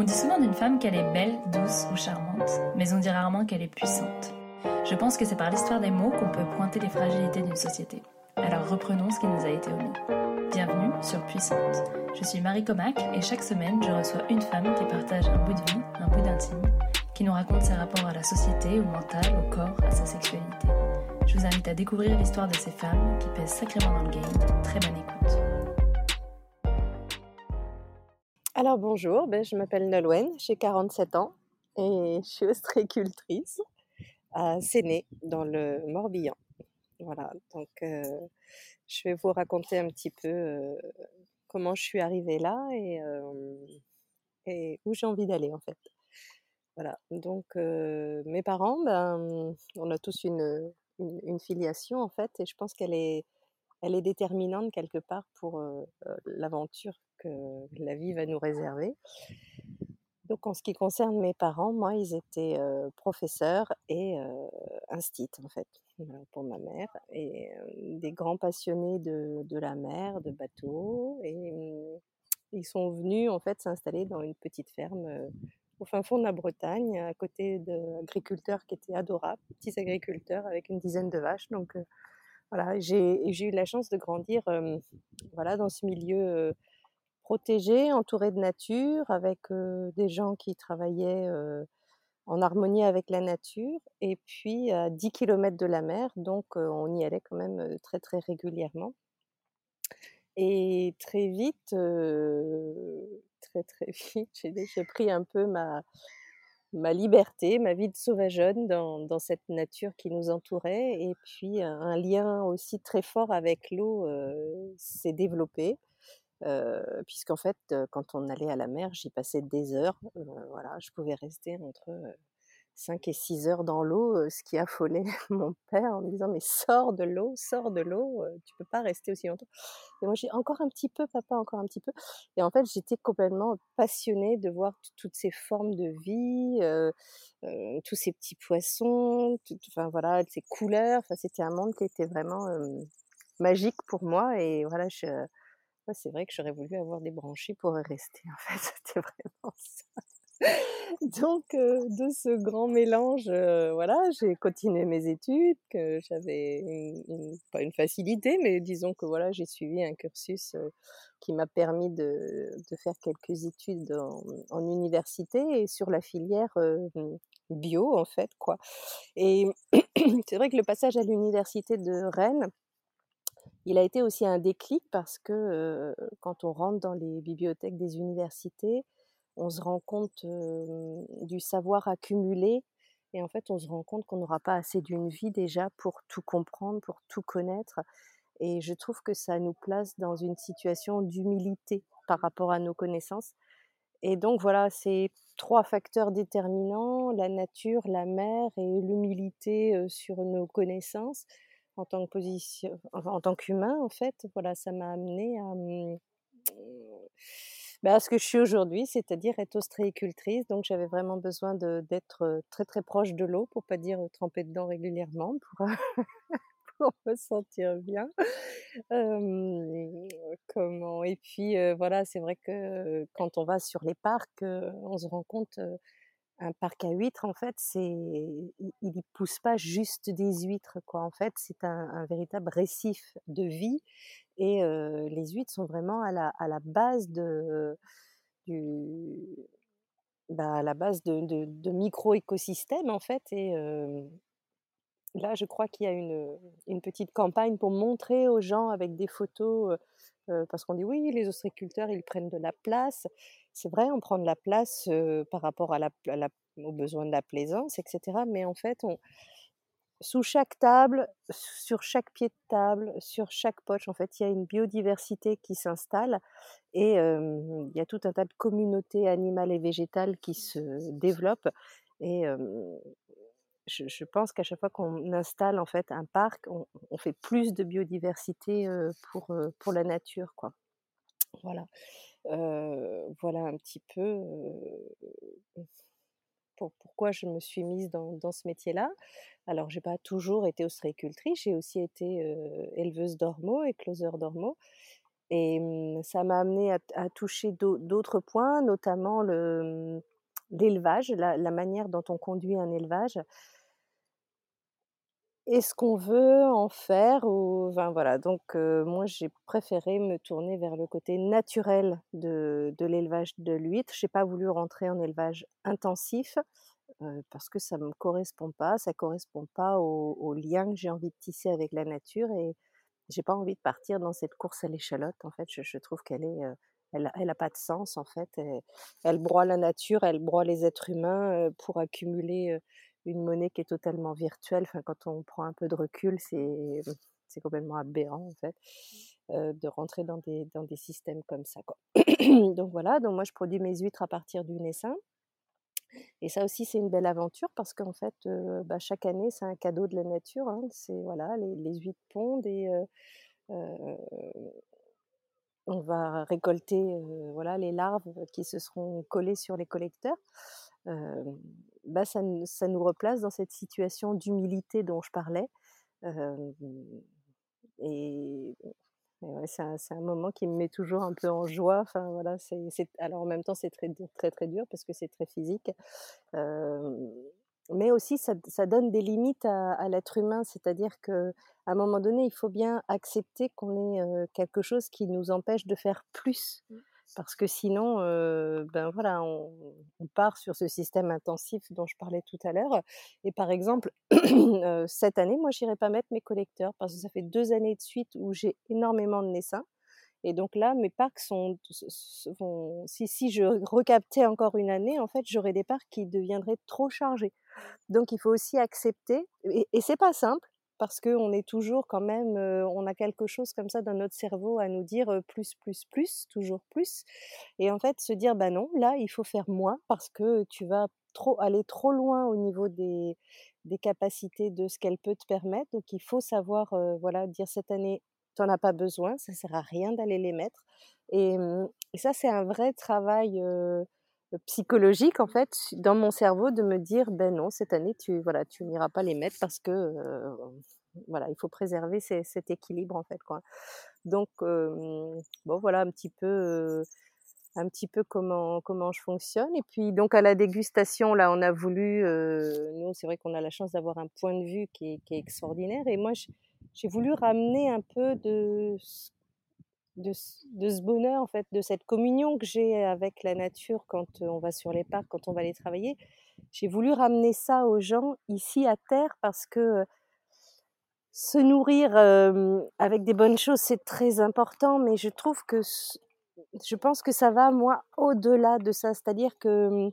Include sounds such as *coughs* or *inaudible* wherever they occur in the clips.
On dit souvent d'une femme qu'elle est belle, douce ou charmante, mais on dit rarement qu'elle est puissante. Je pense que c'est par l'histoire des mots qu'on peut pointer les fragilités d'une société. Alors reprenons ce qui nous a été omis. Bienvenue sur Puissante. Je suis Marie Comac et chaque semaine je reçois une femme qui partage un bout de vie, un bout d'intime, qui nous raconte ses rapports à la société, au mental, au corps, à sa sexualité. Je vous invite à découvrir l'histoire de ces femmes qui pèsent sacrément dans le game. Très bonne écoute. Alors bonjour, ben, je m'appelle Nolwenn, j'ai 47 ans et je suis ostréicultrice à Séné, dans le Morbihan. Voilà, donc euh, je vais vous raconter un petit peu euh, comment je suis arrivée là et, euh, où j'ai envie d'aller en fait. Voilà, donc mes parents, ben, on a tous une, filiation en fait et je pense qu'elle est, elle est déterminante quelque part pour l'aventure que la vie va nous réserver. Donc en ce qui concerne mes parents, moi, ils étaient professeurs et euh, en fait, pour ma mère, et des grands passionnés de, de, la mer, de bateaux, et mmh, ils sont venus en fait s'installer dans une petite ferme au fin fond de la Bretagne, à côté d'agriculteurs qui étaient adorables, petits agriculteurs avec une dizaine de vaches. Donc voilà, j'ai eu la chance de grandir voilà, dans ce milieu protégé, entouré de nature, avec des gens qui travaillaient en harmonie avec la nature, et puis à 10 km de la mer, donc on y allait quand même très très régulièrement. Et très vite, très très vite, *laughs* j'ai pris un peu ma, ma liberté, ma vie de sauvageonne dans, dans, cette nature qui nous entourait. Et puis un lien aussi très fort avec l'eau s'est développé puisqu'en fait, quand on allait à la mer, j'y passais des heures. voilà, je pouvais rester entre 5 et 6 heures dans l'eau, ce qui affolait *laughs* mon père en me disant mais sors de l'eau, sors de l'eau, tu peux pas rester aussi longtemps. Et moi j'ai encore un petit peu, papa, encore un petit peu. Et en fait j'étais complètement passionnée de voir toutes ces formes de vie, euh, euh, tous ces petits poissons, enfin voilà, ces couleurs. Enfin c'était un monde qui était vraiment euh, magique pour moi. Et voilà, je, c'est vrai que j'aurais voulu avoir des branchies pour rester. En fait, *laughs* c'était vraiment ça. Donc, de ce grand mélange, voilà, j'ai continué mes études, que j'avais pas une facilité, mais disons que voilà, j'ai suivi un cursus qui m'a permis de, de, faire quelques études en, en, université et sur la filière bio, en fait, quoi. Et *clears throat* c'est vrai que le passage à l'université de Rennes, il a été aussi un déclic parce que quand on rentre dans les bibliothèques des universités, on se rend compte du savoir accumulé et en fait on se rend compte qu'on n'aura pas assez d'une vie déjà pour tout comprendre, pour tout connaître. Et je trouve que ça nous place dans une situation d'humilité par rapport à nos connaissances. Et donc voilà, c'est trois facteurs déterminants, la nature, la mer et l'humilité sur nos connaissances en tant que position, en tant qu'humain en fait, voilà, ça m'a amené à, mmh, bah, à ce que je suis aujourd'hui, c'est-à-dire être ostréicultrice. Donc j'avais vraiment besoin d'être très très proche de l'eau, pour pas dire tremper dedans régulièrement, pour, *laughs* pour me sentir bien. comment Et puis voilà, c'est vrai que quand on va sur les parcs, on se rend compte un parc à huîtres, en fait, c'est, il ne pousse pas juste des huîtres, quoi. En fait, c'est un, véritable récif de vie. Et les huîtres sont vraiment à la, à la base de, du, bah, à la base de, de, micro-écosystèmes, en fait. Et là, je crois qu'il y a une, une, petite campagne pour montrer aux gens avec des photos, parce qu'on dit oui, les ostréiculteurs, ils prennent de la place c'est vrai, on prend de la place par rapport à la, aux besoins de la plaisance, etc. Mais en fait, sous chaque table, sur chaque pied de table, sur chaque poche, en fait, il y a une biodiversité qui s'installe et il y a tout un tas de communautés animales et végétales qui se développent. Et je, je, pense qu'à chaque fois qu'on installe en fait un parc, on, on fait plus de biodiversité pour, pour la nature, quoi. Voilà voilà un petit peu pour, pourquoi je me suis mise dans, ce métier-là. Alors, j'ai pas toujours été ostréicultrice, j'ai aussi été éleveuse d'ormeaux et closeur d'ormeaux. Et mmh, ça m'a amené à, toucher d'autres points, notamment mmh, l'élevage, la, manière dont on conduit un élevage. Est-ce qu'on veut en faire ou enfin, voilà, donc moi j'ai préféré me tourner vers le côté naturel de de l'élevage de l'huître. J'ai pas voulu rentrer en élevage intensif, parce que ça me correspond pas, ça correspond pas au lien que j'ai envie de tisser avec la nature et j'ai pas envie de partir dans cette course à l'échalote. En fait, je trouve qu'elle est, elle elle a pas de sens en fait elle broie la nature, elle broie les êtres humains, pour accumuler, une monnaie qui est totalement virtuelle. Enfin, quand on prend un peu de recul, c'est c'est complètement aberrant en fait de rentrer dans des dans des systèmes comme ça quoi. *clears throat* donc voilà, donc moi je produis mes huîtres à partir du naissin. Et ça aussi c'est une belle aventure parce qu'en fait bah, chaque année c'est un cadeau de la nature. Hein. C'est voilà les, les, huîtres pondent et on va récolter voilà les larves qui se seront collées sur les collecteurs bah, ça, ça, nous replace dans cette situation d'humilité dont je parlais. et, c'est un, moment qui me met toujours un peu en joie. Enfin, voilà, c'est, alors en même temps, c'est très, très, très dur parce que c'est très physique. mais aussi, ça, ça, donne des limites à, l'être humain. C'est-à-dire qu'à un moment donné, il faut bien accepter qu'on ait quelque chose qui nous empêche de faire plus. Parce que sinon, ben voilà, on, part sur ce système intensif dont je parlais tout à l'heure. Et par exemple, *clears throat* cette année, moi, j'irai pas mettre mes collecteurs parce que ça fait deux années de suite où j'ai énormément de naissins. Et donc là, mes parcs sont, si, si je recaptais encore une année, en fait, j'aurais des parcs qui deviendraient trop chargés. Donc il faut aussi accepter, et, et c'est pas simple, parce qu'on est toujours quand même, on a quelque chose comme ça dans notre cerveau à nous dire plus, plus, plus, toujours plus. Et en fait, se dire, bah non, là, il faut faire moins parce que tu vas trop, aller trop loin au niveau des, des capacités de ce qu'elle peut te permettre. Donc, il faut savoir, voilà, dire cette année, tu n'en as pas besoin, ça sert à rien d'aller les mettre. Et, mmh, et ça, c'est un vrai travail psychologique en fait dans mon cerveau de me dire ben non cette année tu voilà tu n'iras pas les mettre parce que voilà il faut préserver cet équilibre en fait quoi. Donc bon voilà un petit peu un petit peu comment comment je fonctionne. Et puis donc à la dégustation là on a voulu nous c'est vrai qu'on a la chance d'avoir un point de vue qui est, qui est extraordinaire. Et moi j'ai voulu ramener un peu de de, ce bonheur, en fait, de cette communion que j'ai avec la nature quand on va sur les parcs, quand on va les travailler. J'ai voulu ramener ça aux gens ici à terre parce que se nourrir avec des bonnes choses, c'est très important, mais je trouve que je pense que ça va, moi, au-delà de ça. C'est-à-dire que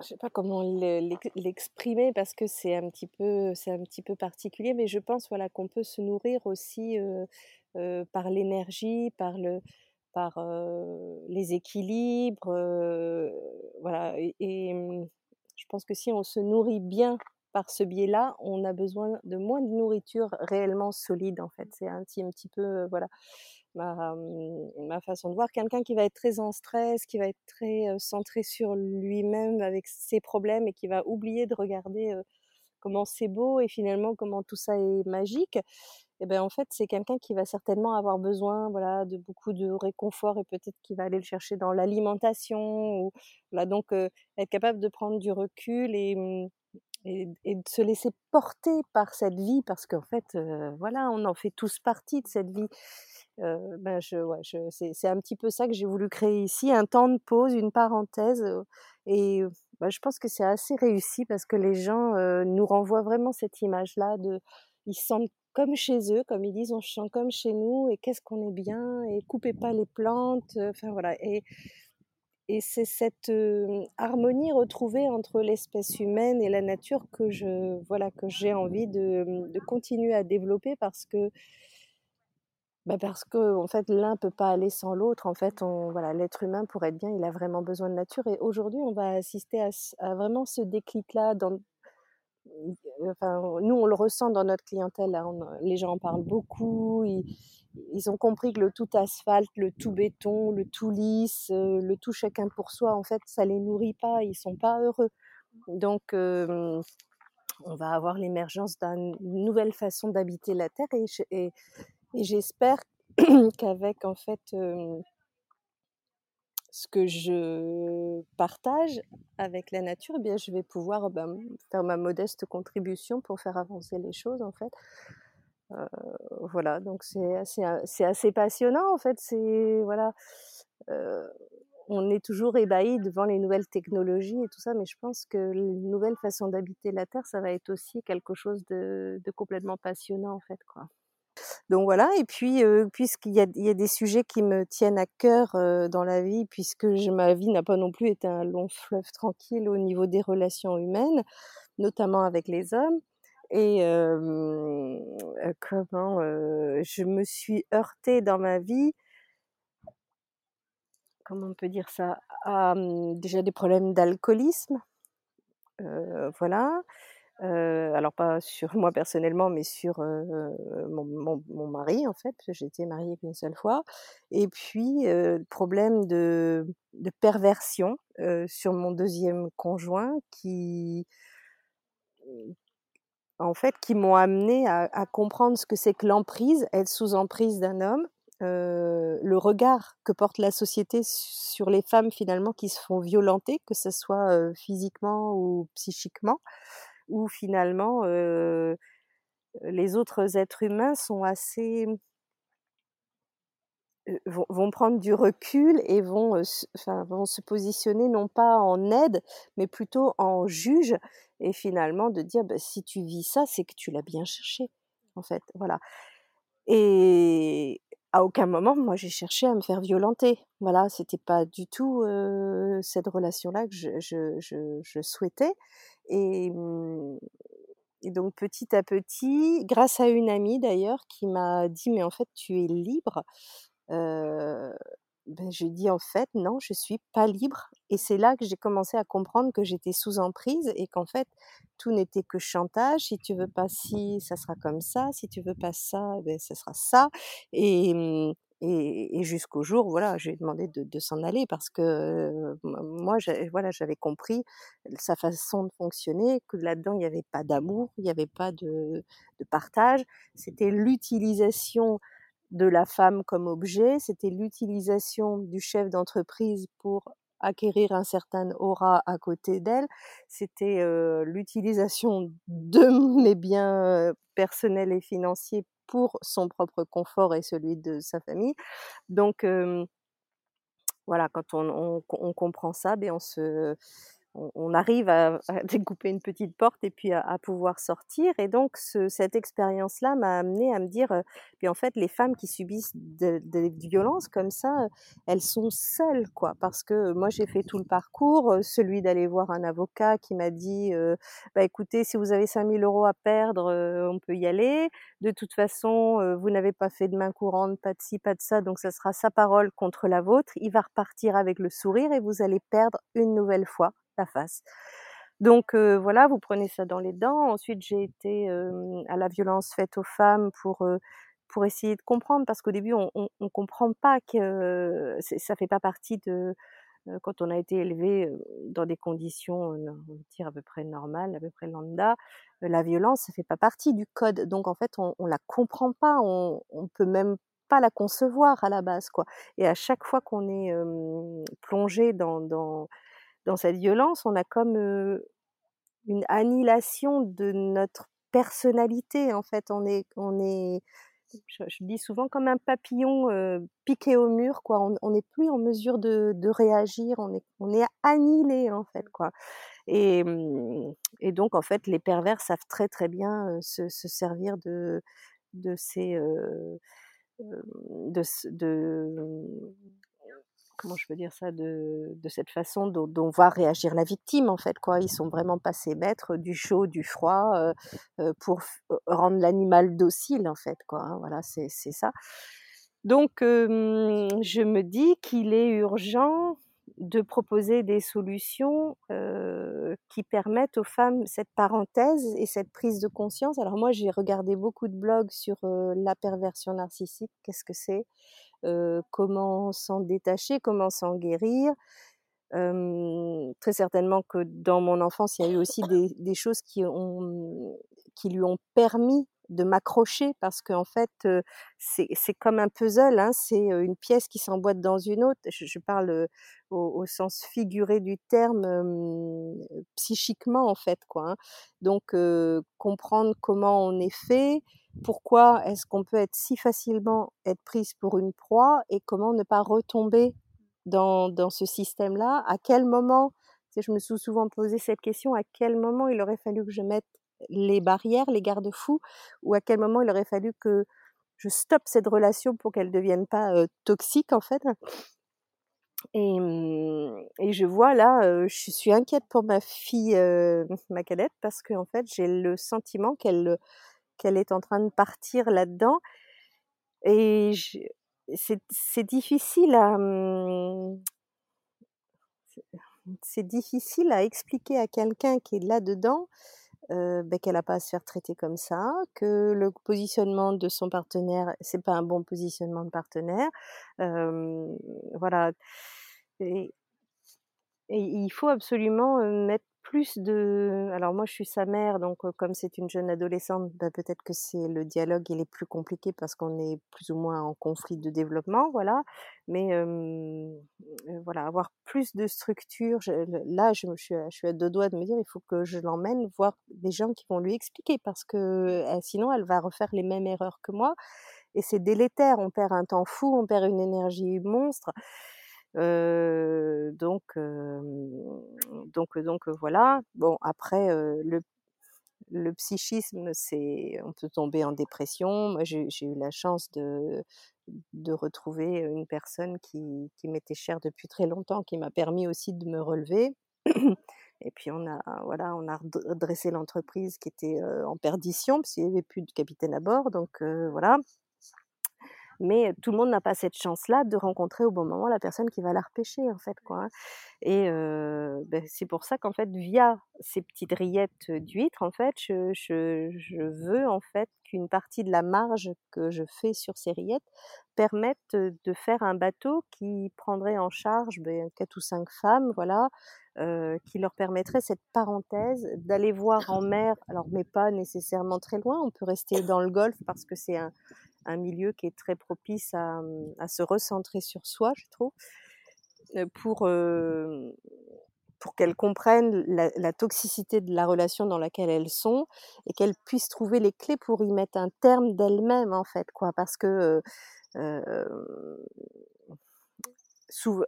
je sais pas comment l'exprimer parce que c'est un petit peu un petit peu particulier mais je pense voilà qu'on peut se nourrir aussi par l'énergie par le par les équilibres voilà et, mmh, je pense que si on se nourrit bien par ce biais-là, on a besoin de moins de nourriture réellement solide en fait. C'est un petit, un petit peu voilà ma, façon de voir. Quelqu'un qui va être très en stress, qui va être très centré sur lui-même avec ses problèmes et qui va oublier de regarder comment c'est beau et finalement comment tout ça est magique. Et ben en fait c'est quelqu'un qui va certainement avoir besoin voilà de beaucoup de réconfort et peut-être qu'il va aller le chercher dans l'alimentation ou donc être capable de prendre du recul et, mmh, et, et, de se laisser porter par cette vie parce qu'en fait voilà on en fait tous partie de cette vie ben je, ouais, je, c'est, un petit peu ça que j'ai voulu créer ici, un temps de pause, une parenthèse. et bah, je pense que c'est assez réussi parce que les gens nous renvoient vraiment cette image-là de, ils se sentent comme chez eux, comme ils disent, on se sent comme chez nous et qu'est-ce qu'on est bien et coupez pas les plantes. Enfin voilà. Et, et c'est cette harmonie retrouvée entre l'espèce humaine et la nature que je voilà que j'ai envie de, de continuer à développer parce que bah, parce que en fait, l'un peut pas aller sans l'autre. En fait, voilà, l'être humain pour être bien, il a vraiment besoin de nature et aujourd'hui, on va assister à vraiment ce déclic-là dans enfin, nous, on le ressent dans notre clientèle, hein, les gens en parlent beaucoup, ils ont compris que le tout asphalte, le tout béton, le tout lisse, le tout chacun pour soi, en fait, ça les nourrit pas, ils sont pas heureux. Donc on va avoir l'émergence d'une nouvelle façon d'habiter la Terre et, j'espère *clears throat* qu'avec en fait ce que je partage avec la nature, eh bien, je vais pouvoir ben, faire ma modeste contribution pour faire avancer les choses en fait. voilà, donc c'est assez, c'est assez passionnant en fait. C'est voilà, on est toujours ébahi devant les nouvelles technologies et tout ça, mais je pense que les nouvelles façons d'habiter la Terre, ça va être aussi quelque chose de, complètement passionnant en fait. Donc voilà, et puis puisqu'il y a, des sujets qui me tiennent à cœur dans la vie, puisque ma vie n'a pas non plus été un long fleuve tranquille au niveau des relations humaines, notamment avec les hommes, et comment je me suis heurtée dans ma vie comment on peut dire ça? Déjà des problèmes d'alcoolisme, voilà. Alors pas sur moi personnellement, mais sur mon, mari en fait, parce que j'étais mariée qu'une seule fois. Et puis problème de, perversion sur mon deuxième conjoint qui en fait qui m'ont amené à, à comprendre ce que c'est que l'emprise, être sous emprise d'un homme, le regard que porte la société sur les femmes finalement qui se font violenter, que ce soit physiquement ou psychiquement, où finalement les autres êtres humains sont assez vont, prendre du recul et vont, vont se positionner non pas en aide, mais plutôt en juge, et finalement de dire «Bah, si tu vis ça, c'est que tu l'as bien cherché, en fait, voilà. Et à aucun moment, moi, j'ai cherché à me faire violenter. Voilà, c'était pas du tout cette relation-là que je, souhaitais. Et, et, donc, petit à petit, grâce à une amie d'ailleurs, qui m'a dit, mais en fait, tu es libre. Ben, je dis en fait non, je suis pas libre. Et c'est là que j'ai commencé à comprendre que j'étais sous emprise et qu'en fait tout n'était que chantage. Si tu veux pas ci, ça sera comme ça. Si tu veux pas ça, ben ça sera ça. Et, mmh, et, jusqu'au jour, voilà, j'ai demandé de, s'en aller parce que moi, voilà, j'avais compris sa façon de fonctionner, que là-dedans il n'y avait pas d'amour, il n'y avait pas de, de partage. C'était l'utilisation de la femme comme objet, c'était l'utilisation du chef d'entreprise pour acquérir un certain aura à côté d'elle, c'était l'utilisation de *laughs* mes biens personnels et financiers pour son propre confort et celui de sa famille. Donc voilà, quand on, comprend ça, ben on se on, arrive à, *laughs* découper une petite porte et puis à, pouvoir sortir. Et donc, cette expérience-là m'a amené à me dire, euh, puis en fait, les femmes qui subissent des violences comme ça, euh, elles sont seules, quoi. Parce que moi, j'ai fait tout le parcours, euh, celui d'aller voir un avocat qui m'a dit, bah écoutez, si vous avez 5000 euros à perdre, on peut y aller. De toute façon, vous n'avez pas fait de main courante, pas de ci, pas de ça, donc ça sera sa parole contre la vôtre. Il va repartir avec le sourire et vous allez perdre une nouvelle fois face. Donc voilà, vous prenez ça dans les dents. Ensuite, j'ai été à la violence faite aux femmes pour pour essayer de comprendre, parce qu'au début, on, ne comprend pas que ça fait pas partie de quand on a été élevé dans des conditions, on va dire à peu près normales, à peu près lambda, la violence, ça fait pas partie du code. Donc en fait, on, on la comprend pas, on, on peut même pas la concevoir à la base, quoi. Et à chaque fois qu'on est plongé dans, dans dans cette violence, on a comme une annihilation de notre personnalité. En fait, on est, on est, je, dis souvent comme un papillon piqué au mur, quoi. On n'est plus en mesure de, réagir. On est, on est annihilé, en fait, quoi. Et, mmh, et, donc, en fait, les pervers savent très très bien se, servir de, de ces, de, de comment je peux dire ça, de, cette façon dont, va réagir la victime en fait quoi. Ils sont vraiment passés maîtres du chaud, du froid euh, euh, pour euh, rendre l'animal docile en fait quoi. Hein, voilà, c'est ça. Donc je me dis qu'il est urgent de proposer des solutions qui permettent aux femmes cette parenthèse et cette prise de conscience. Alors moi j'ai regardé beaucoup de blogs sur la perversion narcissique, qu'est-ce que c'est? Comment s'en détacher, comment s'en guérir. très certainement que dans mon enfance, il y a eu aussi des, choses qui, ont, qui lui ont permis de m'accrocher parce qu'en fait, c'est comme un puzzle, hein, c'est une pièce qui s'emboîte dans une autre. Je, parle au, au, sens figuré du terme, psychiquement en fait, quoi. Hein. Donc, comprendre comment on est fait, pourquoi est-ce qu'on peut être si facilement être prise pour une proie et comment ne pas retomber dans, ce système-là, à quel moment, je me suis souvent posé cette question, à quel moment il aurait fallu que je mette les barrières, les garde-fous, ou à quel moment il aurait fallu que je stoppe cette relation pour qu'elle ne devienne pas toxique en fait? Et, mmh, je vois là, je suis inquiète pour ma fille, ma cadette, parce qu'en fait j'ai le sentiment qu'elle qu'elle est en train de partir là-dedans. Et c'est difficile à mmh, c'est difficile à expliquer à quelqu'un qui est là-dedans ben, qu'elle n'a pas à se faire traiter comme ça, que le positionnement de son partenaire, c'est pas un bon positionnement de partenaire. Voilà. Et, il faut absolument mettre plus de... Alors moi, je suis sa mère, donc comme c'est une jeune adolescente, bah, peut-être que c'est le dialogue, il est plus compliqué parce qu'on est plus ou moins en conflit de développement, voilà. Mais voilà, avoir plus de structure. là, je, suis je suis à deux doigts de me dire, il faut que je l'emmène voir des gens qui vont lui expliquer parce que sinon, elle va refaire les mêmes erreurs que moi. Et c'est délétère, on perd un temps fou, on perd une énergie monstre donc, donc, donc voilà. Bon, après, le, psychisme, c'est, on peut tomber en dépression. Moi, j'ai eu la chance de, retrouver une personne qui, qui m'était chère depuis très longtemps, qui m'a permis aussi de me relever. *clears throat* Et puis on a, voilà, on a redressé l'entreprise qui était en perdition parce qu'il n'y avait plus de capitaine à bord. Donc voilà, mais tout le monde n'a pas cette chance-là de rencontrer au bon moment la personne qui va la repêcher en fait quoi. Hein. Et ben, c'est pour ça qu'en fait via ces petites rillettes d'huîtres en fait je, veux en fait qu'une partie de la marge que je fais sur ces rillettes permette de faire un bateau qui prendrait en charge ben, quatre ou cinq femmes voilà qui leur permettrait cette parenthèse d'aller voir en mer alors mais pas nécessairement très loin on peut rester dans le golfe parce que c'est un un milieu qui est très propice à, à se recentrer sur soi, je trouve, pour, pour qu'elles comprennent la, toxicité de la relation dans laquelle elles sont et qu'elles puissent trouver les clés pour y mettre un terme d'elles-mêmes, en fait, quoi, parce que souvent,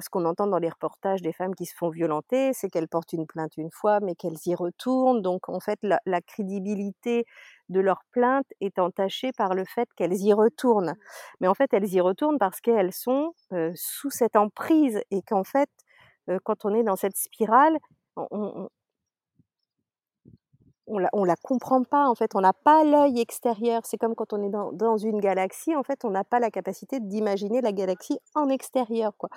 ce qu'on entend dans les reportages des femmes qui se font violenter, c'est qu'elles portent une plainte une fois, mais qu'elles y retournent. Donc, en fait, la, crédibilité de leur plainte est entachée par le fait qu'elles y retournent. Mais en fait, elles y retournent parce qu'elles sont euh, sous cette emprise et qu'en fait, euh, quand on est dans cette spirale, on la, on la comprend pas en fait, on n'a pas l'œil extérieur. C'est comme quand on est dans, une galaxie, en fait, on n'a pas la capacité d'imaginer la galaxie en extérieur, quoi.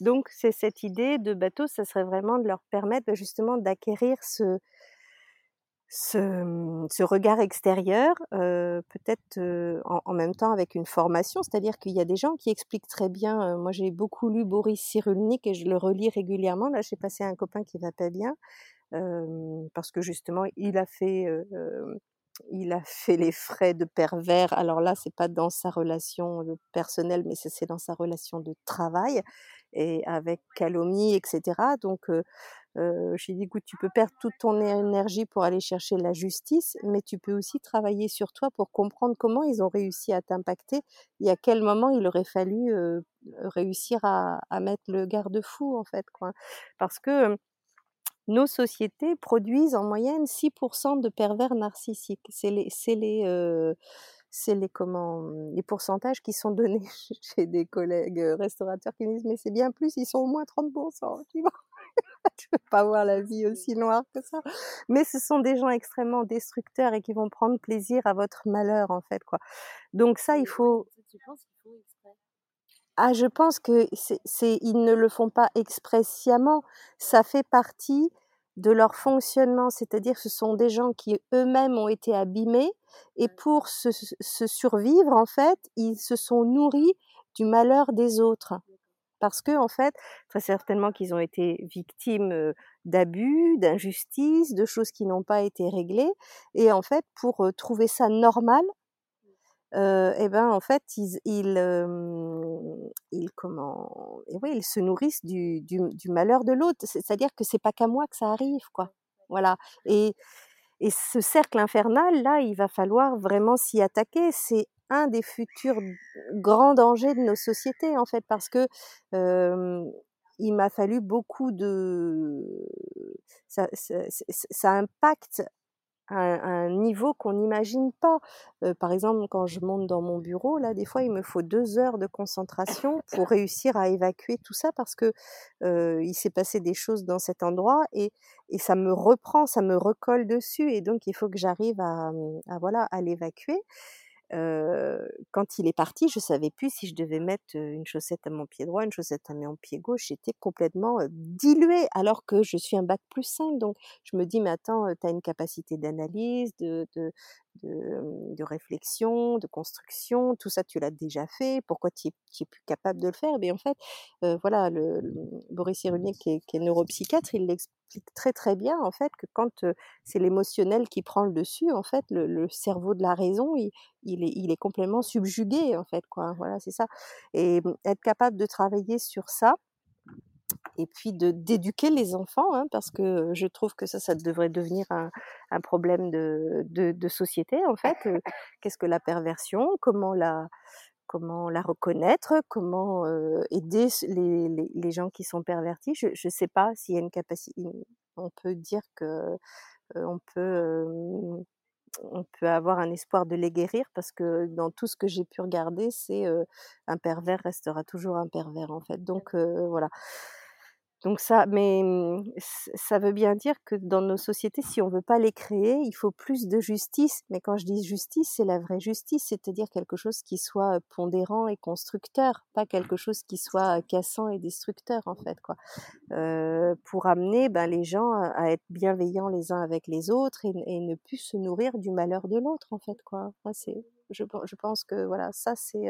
Donc c'est cette idée de bateau, ça serait vraiment de leur permettre bah, justement d'acquérir ce, ce, ce, regard extérieur, euh, peut-être euh, en, en, même temps avec une formation, c'est-à-dire qu'il y a des gens qui expliquent très bien. Euh, moi, j'ai beaucoup lu Boris Cyrulnik et je le relis régulièrement. Là, j'ai passé un copain qui va pas bien parce que justement, il a fait, il a fait les frais de pervers. Alors là, c'est pas dans sa relation personnelle, mais c'est dans sa relation de travail et avec calomnie, etc. Donc, euh, j'ai dit, écoute, tu peux perdre toute ton énergie pour aller chercher la justice, mais tu peux aussi travailler sur toi pour comprendre comment ils ont réussi à t'impacter et à quel moment il aurait fallu euh, réussir à, à, mettre le garde-fou, en fait, quoi. Parce que nos sociétés produisent en moyenne 6% de pervers narcissiques. C'est les, c'est les, euh, c'est les, comment, les pourcentages qui sont donnés *laughs* chez des collègues restaurateurs qui disent mais c'est bien plus, ils sont au moins 30%. Tu vois *laughs* je veux pas voir la vie aussi noire que ça. Mais ce sont des gens extrêmement destructeurs et qui vont prendre plaisir à votre malheur en fait quoi. Donc ça il faut. Tu penses qu'il faut exprès ah, je pense que c'est, ils ne le font pas expressément. Ça fait partie de leur fonctionnement, c'est-à-dire ce sont des gens qui eux-mêmes ont été abîmés et pour se, se, survivre, en fait, ils se sont nourris du malheur des autres. parce que en fait, très certainement qu'ils ont été victimes d'abus, d'injustices, de choses qui n'ont pas été réglées, et en fait, pour trouver ça normal, euh, et ben en fait ils ils, comment et oui ils se nourrissent du, du, malheur de l'autre. C'est-à-dire que c'est pas qu'à moi que ça arrive quoi. Voilà. Et et ce cercle infernal là il va falloir vraiment s'y attaquer. C'est un des futurs grands dangers de nos sociétés en fait parce que il m'a fallu beaucoup de ça, ça, ça impacte un, niveau qu'on n'imagine pas. par exemple, quand je monte dans mon bureau, là, des fois, il me faut deux heures de concentration pour réussir à évacuer tout ça parce que il s'est passé des choses dans cet endroit et, et ça me reprend, ça me recolle dessus et donc il faut que j'arrive à, à, voilà à l'évacuer quand il est parti, je savais plus si je devais mettre une chaussette à mon pied droit, une chaussette à mon pied gauche. J'étais complètement diluée, alors que je suis un bac plus 5. Donc, je me dis, mais attends, tu une capacité d'analyse, de, de, de, réflexion, de construction, tout ça, tu l'as déjà fait. Pourquoi tu es, plus capable de le faire? Mais en fait, voilà, le, Boris Cyrulnik, qui est, qui est neuropsychiatre, il l'explique très très bien en fait que quand c'est l'émotionnel qui prend le dessus, en fait, le, cerveau de la raison, il, il, est, il est complètement subjugué en fait, quoi. Voilà, c'est ça. Et être capable de travailler sur ça, et puis de d'éduquer les enfants, hein, parce que je trouve que ça, ça devrait devenir un, un problème de, de, de, société en fait. *laughs* Qu'est-ce que la perversion Comment la comment la reconnaître, comment aider les, les, les, gens qui sont pervertis. Je ne sais pas s'il y a une capacité. On peut dire que on peut on peut avoir un espoir de les guérir parce que dans tout ce que j'ai pu regarder, c'est un pervers restera toujours un pervers en fait. Donc voilà. Donc ça, mais mmh, ça veut bien dire que dans nos sociétés, si on veut pas les créer, il faut plus de justice. Mais quand je dis justice, c'est la vraie justice, c'est-à-dire quelque chose qui soit pondérant et constructeur, pas quelque chose qui soit cassant et destructeur en fait, quoi. Pour amener ben, les gens à être bienveillants les uns avec les autres et, ne plus se nourrir du malheur de l'autre en fait, quoi. Moi, c'est, je, pense que voilà, ça c'est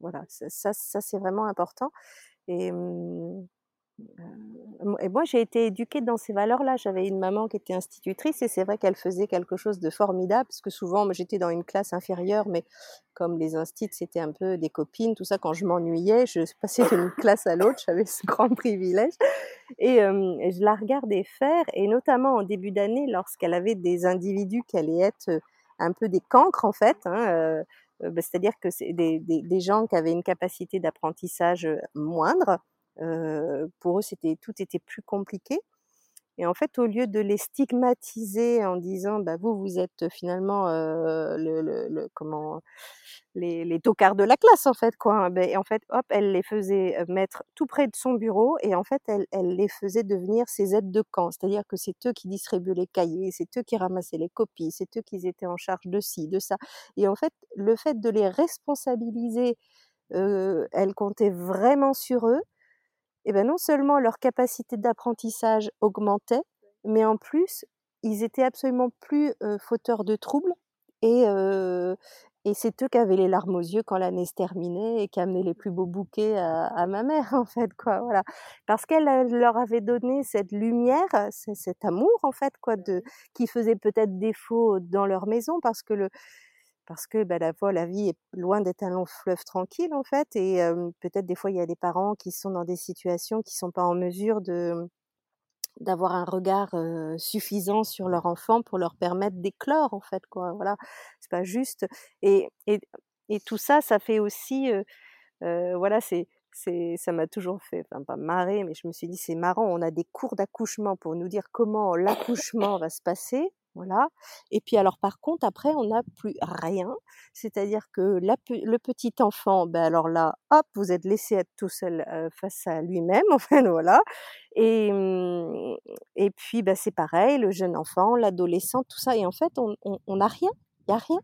voilà, ça c'est vraiment important. Et, et moi, j'ai été éduquée dans ces valeurs-là. J'avais une maman qui était institutrice et c'est vrai qu'elle faisait quelque chose de formidable parce que souvent, j'étais dans une classe inférieure, mais comme les instits, c'était un peu des copines, tout ça, quand je m'ennuyais, je *laughs* passais d'une *laughs* classe à l'autre, j'avais ce grand privilège. Et, et, je la regardais faire, et notamment en début d'année, lorsqu'elle avait des individus qui allaient être un peu des cancres, en fait. Hein, bah, c'est-à-dire que c'est des, des, des, gens qui avaient une capacité d'apprentissage moindre. pour eux, c'était tout était plus compliqué. Et en fait, au lieu de les stigmatiser en disant, bah vous, vous êtes finalement euh, le, le, le, comment les, les tocards de la classe en fait quoi. Hein, et en fait, hop, elle les faisait mettre tout près de son bureau et en fait, elle, elle les faisait devenir ses aides de camp. C'est-à-dire que c'est eux qui distribuaient les cahiers, c'est eux qui ramassaient les copies, c'est eux qui étaient en charge de ci, de ça. Et en fait, le fait de les responsabiliser, euh, elle comptait vraiment sur eux et ben non seulement leur capacité d'apprentissage augmentait, mais en plus, ils étaient absolument plus fauteurs de troubles et, et c'est eux qui avaient les larmes aux yeux quand l'année se terminait et qui amenaient les plus beaux bouquets à, à ma mère *laughs* en fait quoi voilà. Parce qu'elle leur avait donné cette lumière cet amour en fait quoi de qui faisait peut-être défaut dans leur maison parce que le parce que bah, la, fois, la vie est loin d'être un long fleuve tranquille en fait et peut-être des fois il y a des parents qui sont dans des situations qui sont pas en mesure de d'avoir un regard suffisant sur leur enfant pour leur permettre d'éclore en fait quoi voilà. C'est pas juste et, et, et tout ça ça fait aussi voilà c'est ça m'a toujours fait enfin pas marrer mais je me suis dit c'est marrant on a des cours d'accouchement pour nous dire comment *coughs* l'accouchement va se passer Et puis alors par contre, après, on n'a plus rien. C'est-à-dire que le petit enfant, ben alors là, hop, vous êtes laissé être tout seul face à lui-même, *laughs* enfin voilà. Et, mmh, et puis ben, c'est pareil, le jeune enfant, l'adolescent, tout ça. Et en fait, on n'a rien. Il n'y a rien.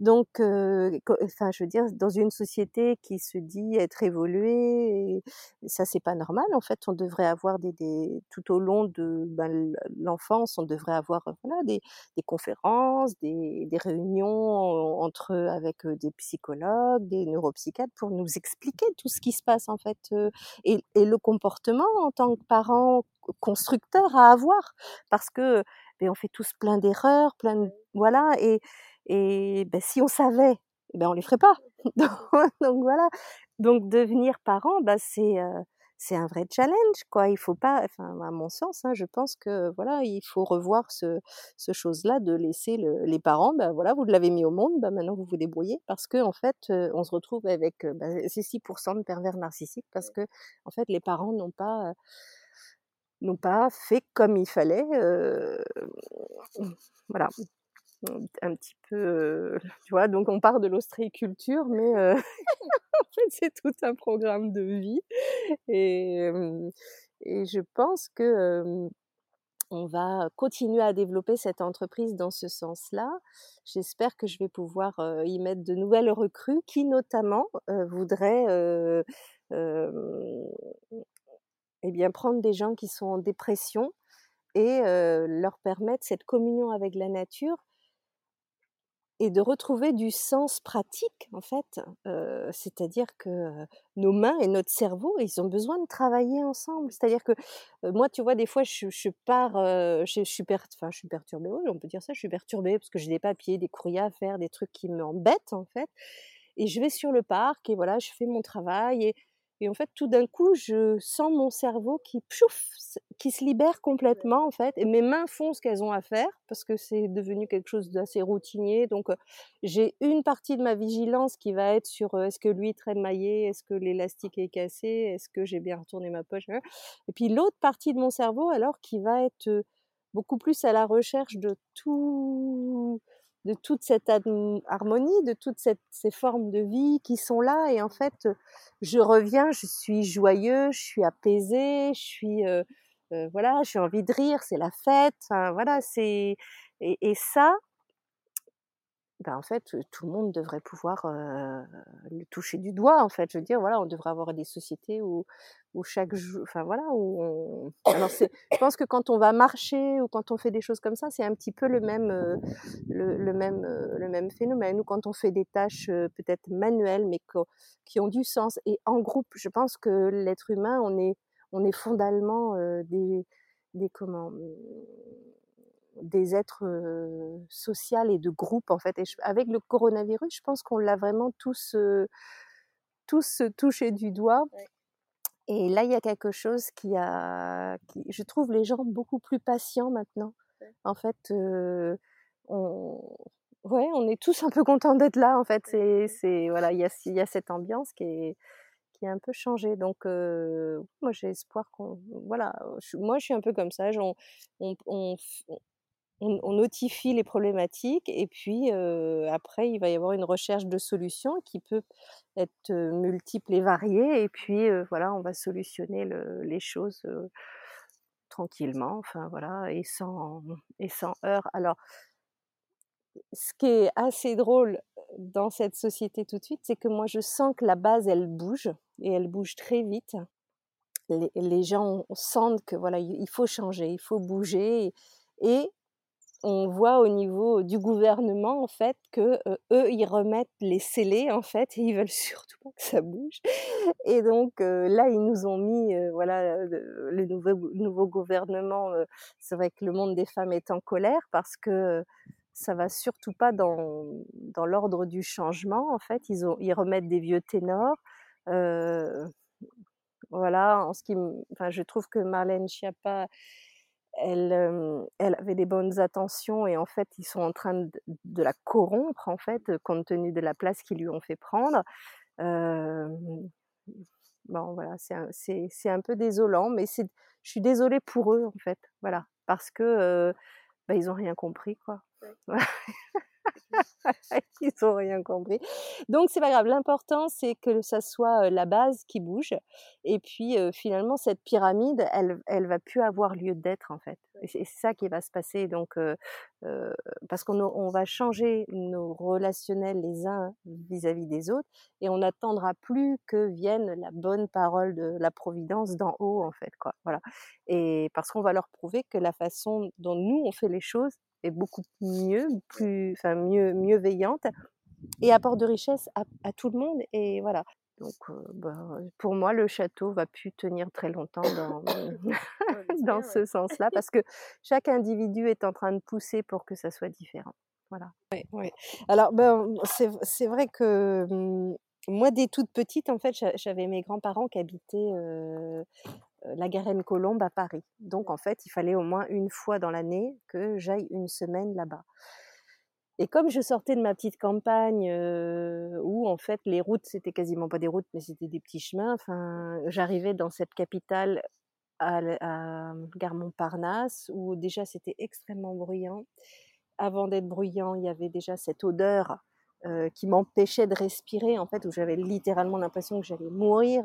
Donc, enfin, je veux dire, dans une société qui se dit être évoluée, ça c'est pas normal. En fait, on devrait avoir des, des tout au long de ben, l'enfance, on devrait avoir voilà des, des conférences, des, des réunions entre avec des psychologues, des neuropsychiatres pour nous expliquer tout ce qui se passe en fait et, et le comportement en tant que parent constructeur à avoir parce que ben, on fait tous plein d'erreurs, plein de, voilà et et ben, si on savait, eh ben, on les ferait pas. *laughs* Donc, voilà. Donc devenir parent, bah, c'est c'est un vrai challenge, quoi. Il faut pas, enfin, à mon sens, hein, je pense que voilà, il faut revoir ce, ce chose-là de laisser les parents, ben voilà, vous l'avez mis au monde, bah, maintenant vous vous débrouillez, parce que en fait, on se retrouve avec bah, ces 6% de pervers narcissiques, parce que en fait, les parents n'ont pas n'ont pas fait comme il fallait, voilà un petit peu, *laughs* tu vois, donc on part de l'ostréiculture, mais *laughs* c'est tout un programme de vie et, et je pense que on va continuer à développer cette entreprise dans ce sens-là. J'espère que je vais pouvoir y mettre de nouvelles recrues qui notamment voudraient eh bien, prendre des gens qui sont en dépression et leur permettre cette communion avec la nature et de retrouver du sens pratique en fait. C'est-à-dire que nos mains et notre cerveau, ils ont besoin de travailler ensemble. C'est-à-dire que moi, tu vois, des fois, je, pars, je, suis je suis perturbée, on peut dire ça, je suis perturbée parce que j'ai des papiers, des courriers à faire, des trucs qui m'embêtent en fait. Et je vais sur le parc et voilà, je fais mon travail et et en fait, tout d'un coup, je sens mon cerveau qui, qui se libère complètement, en fait. Et mes mains font ce qu'elles ont à faire parce que c'est devenu quelque chose d'assez routinier. Donc, j'ai une partie de ma vigilance qui va être sur est-ce que l'huître est maillée, est-ce que l'élastique est cassé, est-ce que j'ai bien retourné ma poche. Hein. Et puis, l'autre partie de mon cerveau, alors, qui va être beaucoup plus à la recherche de tout de toute cette harmonie, de toutes ces formes de vie qui sont là. Et en fait, je reviens, je suis joyeux, je suis apaisée, je suis, voilà, j'ai envie de rire, c'est la fête. voilà, c'est et, ça, ben en fait, tout le monde devrait pouvoir le toucher du doigt. En fait, je veux dire, voilà, on devrait avoir des sociétés où, où chaque jour, enfin voilà, où on... alors je pense que quand on va marcher ou quand on fait des choses comme ça, c'est un petit peu le même, le, le, même, le même phénomène. Ou quand on fait des tâches peut-être manuelles, mais qui ont du sens et en groupe, je pense que l'être humain, on est, on est fondamentalement des, des comment des êtres sociaux et de groupe en fait. Et avec le coronavirus, je pense qu'on l'a vraiment tous, tous touché du doigt. Et là, il y a quelque chose qui a, qui, je trouve les gens beaucoup plus patients maintenant. En fait, on, ouais, on est tous un peu contents d'être là. En fait, c'est, c'est voilà, il y a, il y a cette ambiance qui est qui a un peu changé. Donc, moi, j'ai espoir qu'on, voilà, moi, je suis un peu comme ça. On, on, on, on, notifie les problématiques et puis après il va y avoir une recherche de solutions qui peut être multiple et variée et puis voilà on va solutionner les choses tranquillement enfin voilà et sans et sans heurts. Alors ce qui est assez drôle dans cette société tout de suite c'est que moi je sens que la base elle bouge et elle bouge très vite. Les, les gens sentent que voilà il faut changer il faut bouger et on voit au niveau du gouvernement en fait que eux ils remettent les scellés en fait et ils veulent *laughs* surtout pas que ça bouge. Et donc là ils nous ont mis voilà le nouveau nouveau gouvernement c'est vrai que le monde des femmes est en colère parce que ça va surtout pas dans dans l'ordre du changement en fait. Ils ont ils remettent des vieux ténors voilà en ce qui enfin je trouve que Marlène Schiappa elle, elle avait des bonnes intentions et en fait ils sont en train de, la corrompre en fait compte tenu de la place qu'ils lui ont fait prendre. bon voilà, c'est un, peu désolant, mais je suis désolée pour eux en fait, voilà, parce que bah, ils ont rien compris quoi. *laughs* *laughs* Ils n'ont rien compris. Donc c'est pas grave. L'important c'est que ça soit la base qui bouge. Et puis finalement cette pyramide, elle, elle va plus avoir lieu d'être en fait. C'est ça qui va se passer. Donc parce qu'on on va changer nos relationnels les uns vis-à-vis des autres et on n'attendra plus que vienne la bonne parole de la providence d'en haut en fait quoi. Voilà. Et parce qu'on va leur prouver que la façon dont nous on fait les choses beaucoup mieux, plus, enfin mieux, mieux veillante et apporte de richesse à, tout le monde. Et voilà. Donc, bah, pour moi, le château va plus tenir très longtemps dans, *coughs* *laughs* dans ce sens-là, parce que chaque individu est en train de pousser pour que ça soit différent. Voilà. Oui, Alors, ben, c'est vrai que mmh, moi, dès toute petite, en fait, j'avais mes grands-parents qui habitaient la Garenne-Colombe à Paris. Donc, en fait, il fallait au moins une fois dans l'année que j'aille une semaine là-bas. Et comme je sortais de ma petite campagne où en fait les routes c'était quasiment pas des routes mais c'était des petits chemins, enfin j'arrivais dans cette capitale à, à Gare Montparnasse où déjà c'était extrêmement bruyant. Avant d'être bruyant, il y avait déjà cette odeur qui m'empêchait de respirer en fait où j'avais littéralement l'impression que j'allais mourir.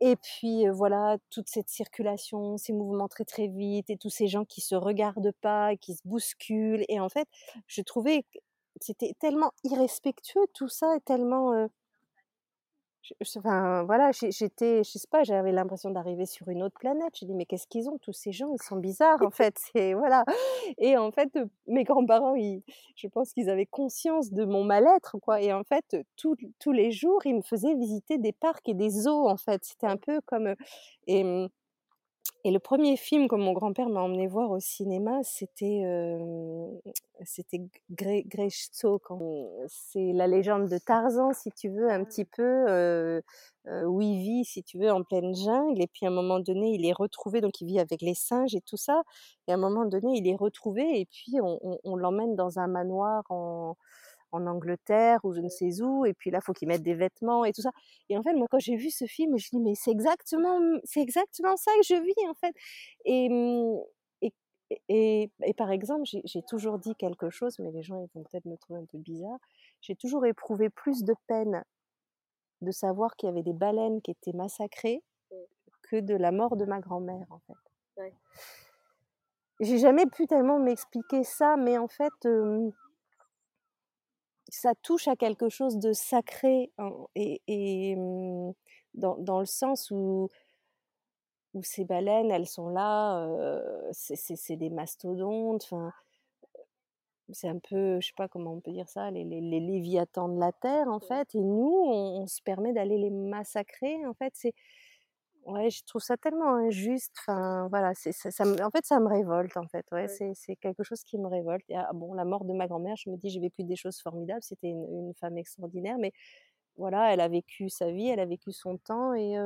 Et puis voilà, toute cette circulation, ces mouvements très très vite et tous ces gens qui se regardent pas, qui se bousculent. Et en fait, je trouvais que c'était tellement irrespectueux tout ça, et tellement enfin voilà, j'étais, je sais pas, j'avais l'impression d'arriver sur une autre planète. J'ai dit mais qu'est-ce qu'ils ont tous ces gens? Ils sont bizarres en fait. *laughs* C'est voilà. Et en fait, mes grands-parents, je pense qu'ils avaient conscience de mon mal-être quoi. Et en fait, tous les jours, ils me faisaient visiter des parcs et des zoos en fait. C'était un peu comme et mmh, et le premier film que mon grand-père m'a emmené voir au cinéma, c'était euh, c'était C'est la légende de Tarzan, si tu veux, un petit peu, euh, euh, où il vit, si tu veux, en pleine jungle. Et puis à un moment donné, il est retrouvé, donc il vit avec les singes et tout ça. Et à un moment donné, il est retrouvé, et puis on l'emmène dans un manoir en en Angleterre ou je ne sais où, et puis là, faut qu'ils mettent des vêtements et tout ça. Et en fait, moi, quand j'ai vu ce film, je dis mais c'est exactement, c'est exactement ça que je vis en fait. Et mmh, et, et, par exemple, j'ai toujours dit quelque chose, mais les gens ils vont peut-être me trouver un peu bizarre. J'ai toujours éprouvé plus de peine de savoir qu'il y avait des baleines qui étaient massacrées que de la mort de ma grand-mère en fait. J'ai jamais pu tellement m'expliquer ça, mais en fait, ça touche à quelque chose de sacré hein, et, mmh, dans, le sens où, où ces baleines, elles sont là, c'est des mastodontes, enfin, c'est un peu, je sais pas comment on peut dire ça, les, les, les léviathans de la terre en fait, et nous, on se permet d'aller les massacrer en fait, c'est Ouais, je trouve ça tellement injuste. Enfin, voilà, c'est ça, en fait, ça me révolte, en fait. Ouais, c'est c'est quelque chose qui me révolte. Et, ah, bon, la mort de ma grand-mère, je me dis, j'ai vécu des choses formidables. C'était une, une femme extraordinaire, mais voilà, elle a vécu sa vie, elle a vécu son temps, et,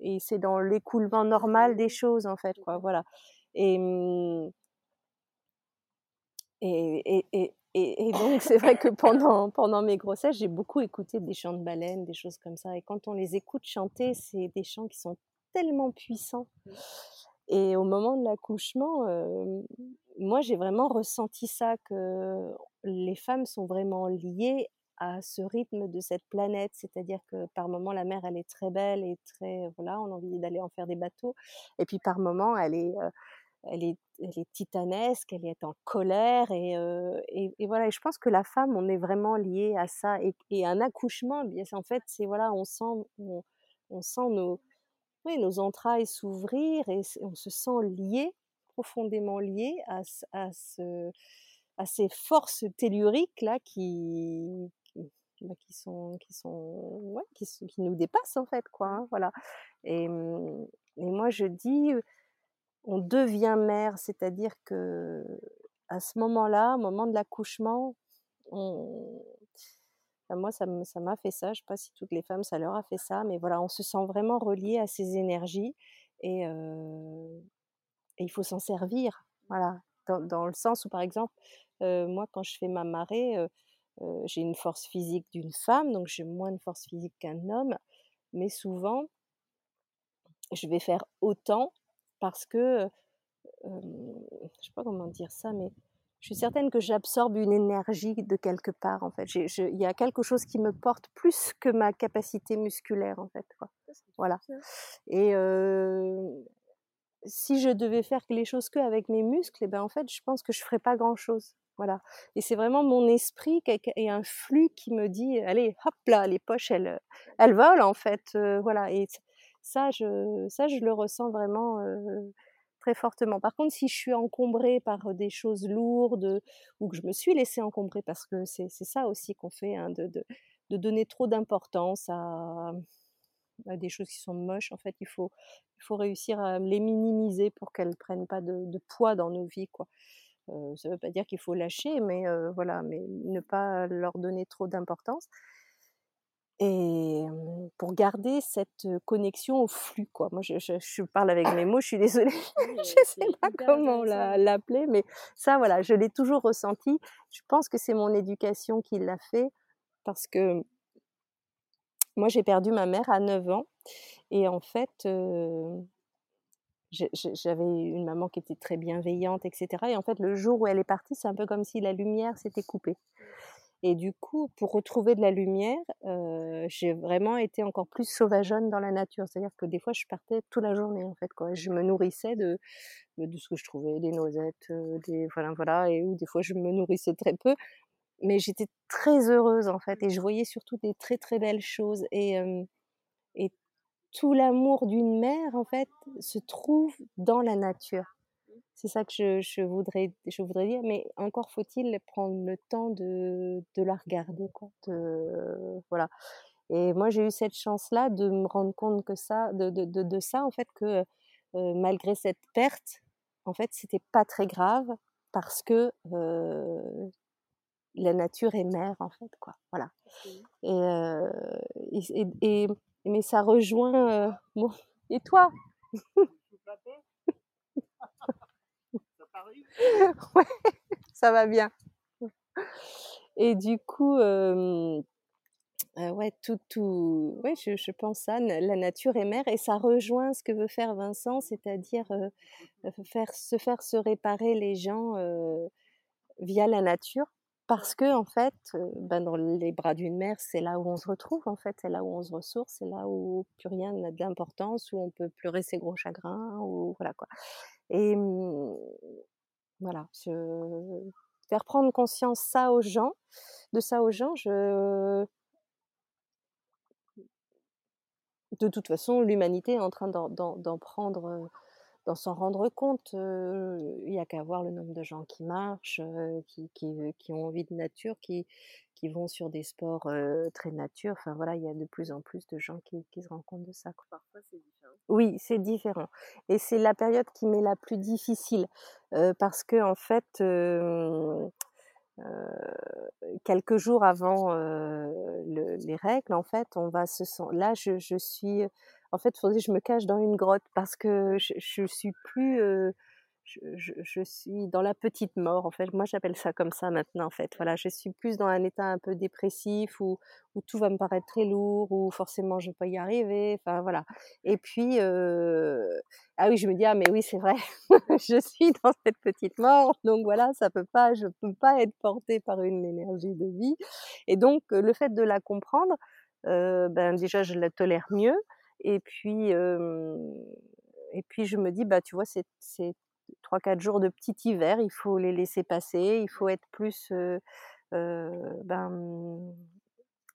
et c'est dans l'écoulement normal des choses, en fait, quoi. Voilà. Et, mmh, et, et, et, donc, c'est vrai que pendant, pendant mes grossesses, j'ai beaucoup écouté des chants de baleines, des choses comme ça. Et quand on les écoute chanter, c'est des chants qui sont tellement puissants. Et au moment de l'accouchement, moi, j'ai vraiment ressenti ça, que les femmes sont vraiment liées à ce rythme de cette planète. C'est-à-dire que par moment, la mer, elle est très belle et très, voilà, on a envie d'aller en faire des bateaux. Et puis par moment, elle est, elle est, titanesque, elle est en colère et, et, voilà. Je pense que la femme, on est vraiment lié à ça. Et, un accouchement, bien, en fait, c'est voilà, on sent, nos, entrailles s'ouvrir et on se sent lié, profondément lié à, à, ce, à ces forces telluriques là qui, qui, bah, sont, qui sont, qui, nous dépassent en fait, quoi. Hein, voilà. Mmh, et moi, je dis on devient mère, c'est-à-dire que à ce moment-là, au moment de l'accouchement, moi ça m'a fait ça. Je ne sais pas si toutes les femmes ça leur a fait ça, mais voilà, on se sent vraiment relié à ces énergies et, il faut s'en servir. Voilà, dans, le sens où par exemple, moi quand je fais ma marée, j'ai une force physique d'une femme, donc j'ai moins de force physique qu'un homme, mais souvent je vais faire autant parce que, je sais pas comment dire ça, mais je suis certaine que j'absorbe une énergie de quelque part en fait. Il y a quelque chose qui me porte plus que ma capacité musculaire en fait. Quoi. Voilà. Et si je devais faire les choses que avec mes muscles, et eh ben en fait, je pense que je ferais pas grand chose. Voilà. Et c'est vraiment mon esprit et un flux qui me dit, allez, hop là, les poches, elles, elles volent en fait. voilà. Et ça, je, ça, je le ressens vraiment très fortement. Par contre, si je suis encombrée par des choses lourdes ou que je me suis laissée encombrer, parce que c'est ça aussi qu'on fait, hein, de, de, de, donner trop d'importance à, des choses qui sont moches, en fait, il faut, il faut réussir à les minimiser pour qu'elles prennent pas de, poids dans nos vies, ça ne veut pas dire qu'il faut lâcher, mais voilà, mais ne pas leur donner trop d'importance et pour garder cette connexion au flux quoi. Moi je, je, je parle avec mes mots, je suis désolée, *laughs* je sais pas comment l'appeler, mais ça voilà, je l'ai toujours ressenti. Je pense que c'est mon éducation qui l'a fait parce que moi j'ai perdu ma mère à 9 ans et en fait euh, j'avais une maman qui était très bienveillante, etc. Et en fait le jour où elle est partie, c'est un peu comme si la lumière s'était coupée. Et du coup, pour retrouver de la lumière, euh, j'ai vraiment été encore plus sauvageonne dans la nature. C'est-à-dire que des fois, je partais toute la journée, en fait. Quoi. Je me nourrissais de, de ce que je trouvais, des noisettes, des, voilà, voilà, et ou des fois, je me nourrissais très peu. Mais j'étais très heureuse, en fait. Et je voyais surtout des très, très belles choses. Et tout l'amour d'une mère, en fait, se trouve dans la nature. C'est ça que je, je, voudrais, je voudrais dire, mais encore faut-il prendre le temps de, de la regarder, quoi. De, voilà. Et moi, j'ai eu cette chance-là de me rendre compte que ça, de, de, de, de ça, en fait, que euh, malgré cette perte, en fait, c'était pas très grave parce que euh, la nature est mère, en fait, quoi. Voilà. Et, euh, et, et, mais ça rejoint. Bon. Et toi? *laughs* *laughs* ouais, ça va bien. Et du coup, euh, ouais, tout, tout, ouais, je, je, pense ça, la nature est mère, et ça rejoint ce que veut faire Vincent, c'est-à-dire euh, faire, se faire se réparer les gens via la nature, parce que en fait, ben dans les bras d'une mère, c'est là où on se retrouve, en fait, c'est là où on se ressource, c'est là où plus rien n'a d'importance, où on peut pleurer ses gros chagrins, ou voilà quoi. Et voilà, je faire prendre conscience ça aux gens, de ça aux gens, de toute façon, l'humanité est en train d'en prendre, d'en s'en rendre compte. Il n'y a qu'à voir le nombre de gens qui marchent, qui, qui, qui, ont envie de nature, qui, qui vont sur des sports très nature. Enfin voilà, il y a de plus en plus de gens qui, qui se rendent compte de ça. Parfois, c'est différent. Oui, c'est différent. Et c'est la période qui m'est la plus difficile euh, parce que en fait, euh, euh, quelques jours avant le, les règles, en fait, on va se sentir. Là, je, je, suis. En fait, faudrait que je me cache dans une grotte parce que je, suis plus je, je, suis dans la petite mort en fait. Moi j'appelle ça comme ça maintenant en fait. Voilà, je suis plus dans un état un peu dépressif où, où tout va me paraître très lourd, où forcément je vais pas y arriver. Enfin voilà. Et puis euh... ah oui, je me dis ah mais oui c'est vrai, *laughs* je suis dans cette petite mort, donc voilà ça peut pas, je peux pas être portée par une énergie de vie. Et donc le fait de la comprendre, euh, ben déjà je la tolère mieux. Et puis et puis je me dis bah tu vois c'est c'est 3-4 jours de petit hiver, il faut les laisser passer, il faut être plus ben,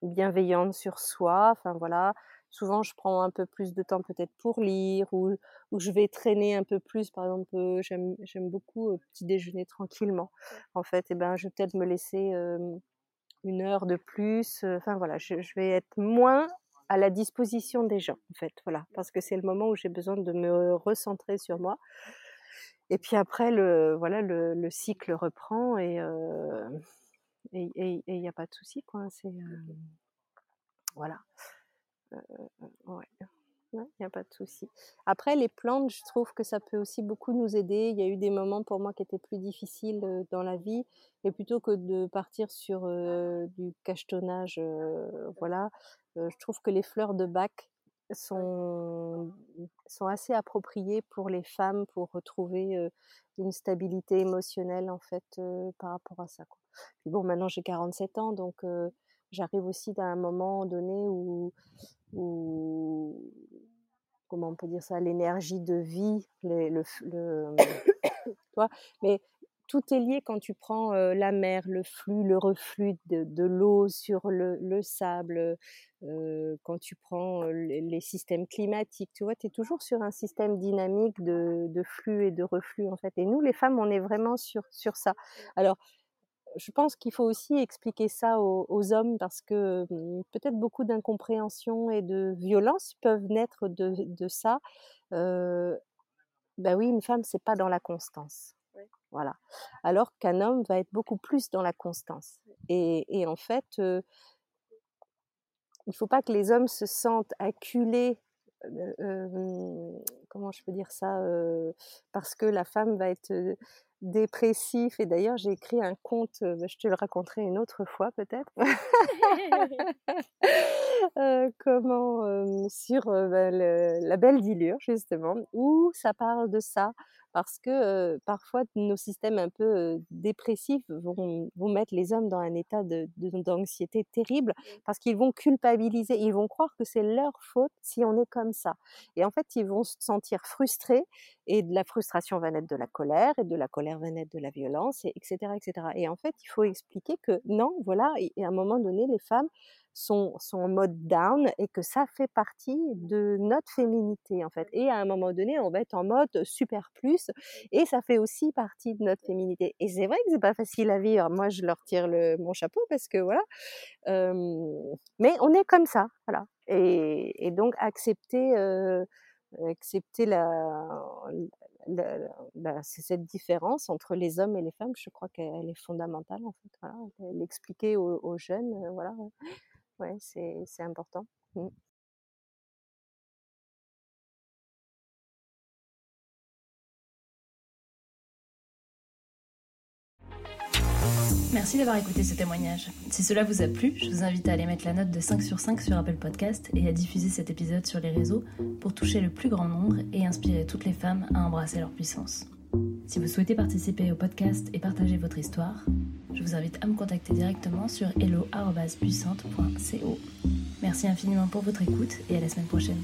bienveillante sur soi. Enfin voilà, souvent je prends un peu plus de temps peut-être pour lire ou, ou je vais traîner un peu plus. Par exemple, j'aime, beaucoup euh, petit déjeuner tranquillement. En fait, et ben je vais peut-être me laisser une heure de plus. Enfin voilà, je vais être moins à la disposition des gens en fait voilà parce que c'est le moment où j'ai besoin de me recentrer sur moi et puis après, le, voilà, le, le cycle reprend et il et, n'y a pas de souci, quoi. C'est, euh, voilà. Euh, ouais. Il n'y a pas de souci. Après, les plantes, je trouve que ça peut aussi beaucoup nous aider. Il y a eu des moments pour moi qui étaient plus difficiles dans la vie, et plutôt que de partir sur euh, du cachetonnage, euh, voilà, je trouve que les fleurs de bac sont, sont assez appropriés pour les femmes pour retrouver une stabilité émotionnelle en fait par rapport à ça. Quoi. Puis bon, maintenant j'ai 47 ans, donc j'arrive aussi à un moment donné où, où comment on peut dire ça, l'énergie de vie, le, le, le *coughs* toi, mais tout est lié quand tu prends la mer, le flux, le reflux de, l'eau sur le, sable, quand tu prends les, systèmes climatiques, tu vois, tu es toujours sur un système dynamique de, flux et de reflux, en fait. Et nous, les femmes, on est vraiment sur, sur ça. Alors, je pense qu'il faut aussi expliquer ça aux, hommes parce que mmh, peut-être beaucoup d'incompréhension et de violence peuvent naître de, de ça. ben oui, une femme, c'est pas dans la constance. Voilà. Alors qu'un homme va être beaucoup plus dans la constance. Et, en fait, il ne faut pas que les hommes se sentent acculés comment je peux dire ça parce que la femme va être dépressif. Et d'ailleurs, j'ai écrit un conte, bah, je te le raconterai une autre fois peut-être. *laughs* comment sur bah, la belle d'Ilure justement, où ça parle de ça, parce que parfois nos systèmes un peu dépressifs vont, vont, mettre les hommes dans un état d'anxiété de, terrible, parce qu'ils vont culpabiliser, ils vont croire que c'est leur faute si on est comme ça. Et en fait, ils vont se sentir frustrés, et de la frustration va naître de la colère, et de la colère va naître de la violence, et etc., etc. Et en fait, il faut expliquer que non, voilà, et à un moment donné, les femmes sont, en mode down et que ça fait partie de notre féminité en fait. Et à un moment donné, on va être en mode super plus et ça fait aussi partie de notre féminité. Et c'est vrai que c'est pas facile à vivre. Moi, je leur tire le, mon chapeau parce que voilà. mais on est comme ça, voilà. Et, donc accepter, accepter la, cette différence entre les hommes et les femmes, je crois qu'elle est fondamentale en fait. Voilà. L'expliquer aux, aux, jeunes, voilà c'est important. Mmh. Merci d'avoir écouté ce témoignage. Si cela vous a plu, je vous invite à aller mettre la note de 5 sur 5 sur Apple Podcast et à diffuser cet épisode sur les réseaux pour toucher le plus grand nombre et inspirer toutes les femmes à embrasser leur puissance. Si vous souhaitez participer au podcast et partager votre histoire, je vous invite à me contacter directement sur hello.puissante.co. Merci infiniment pour votre écoute et à la semaine prochaine.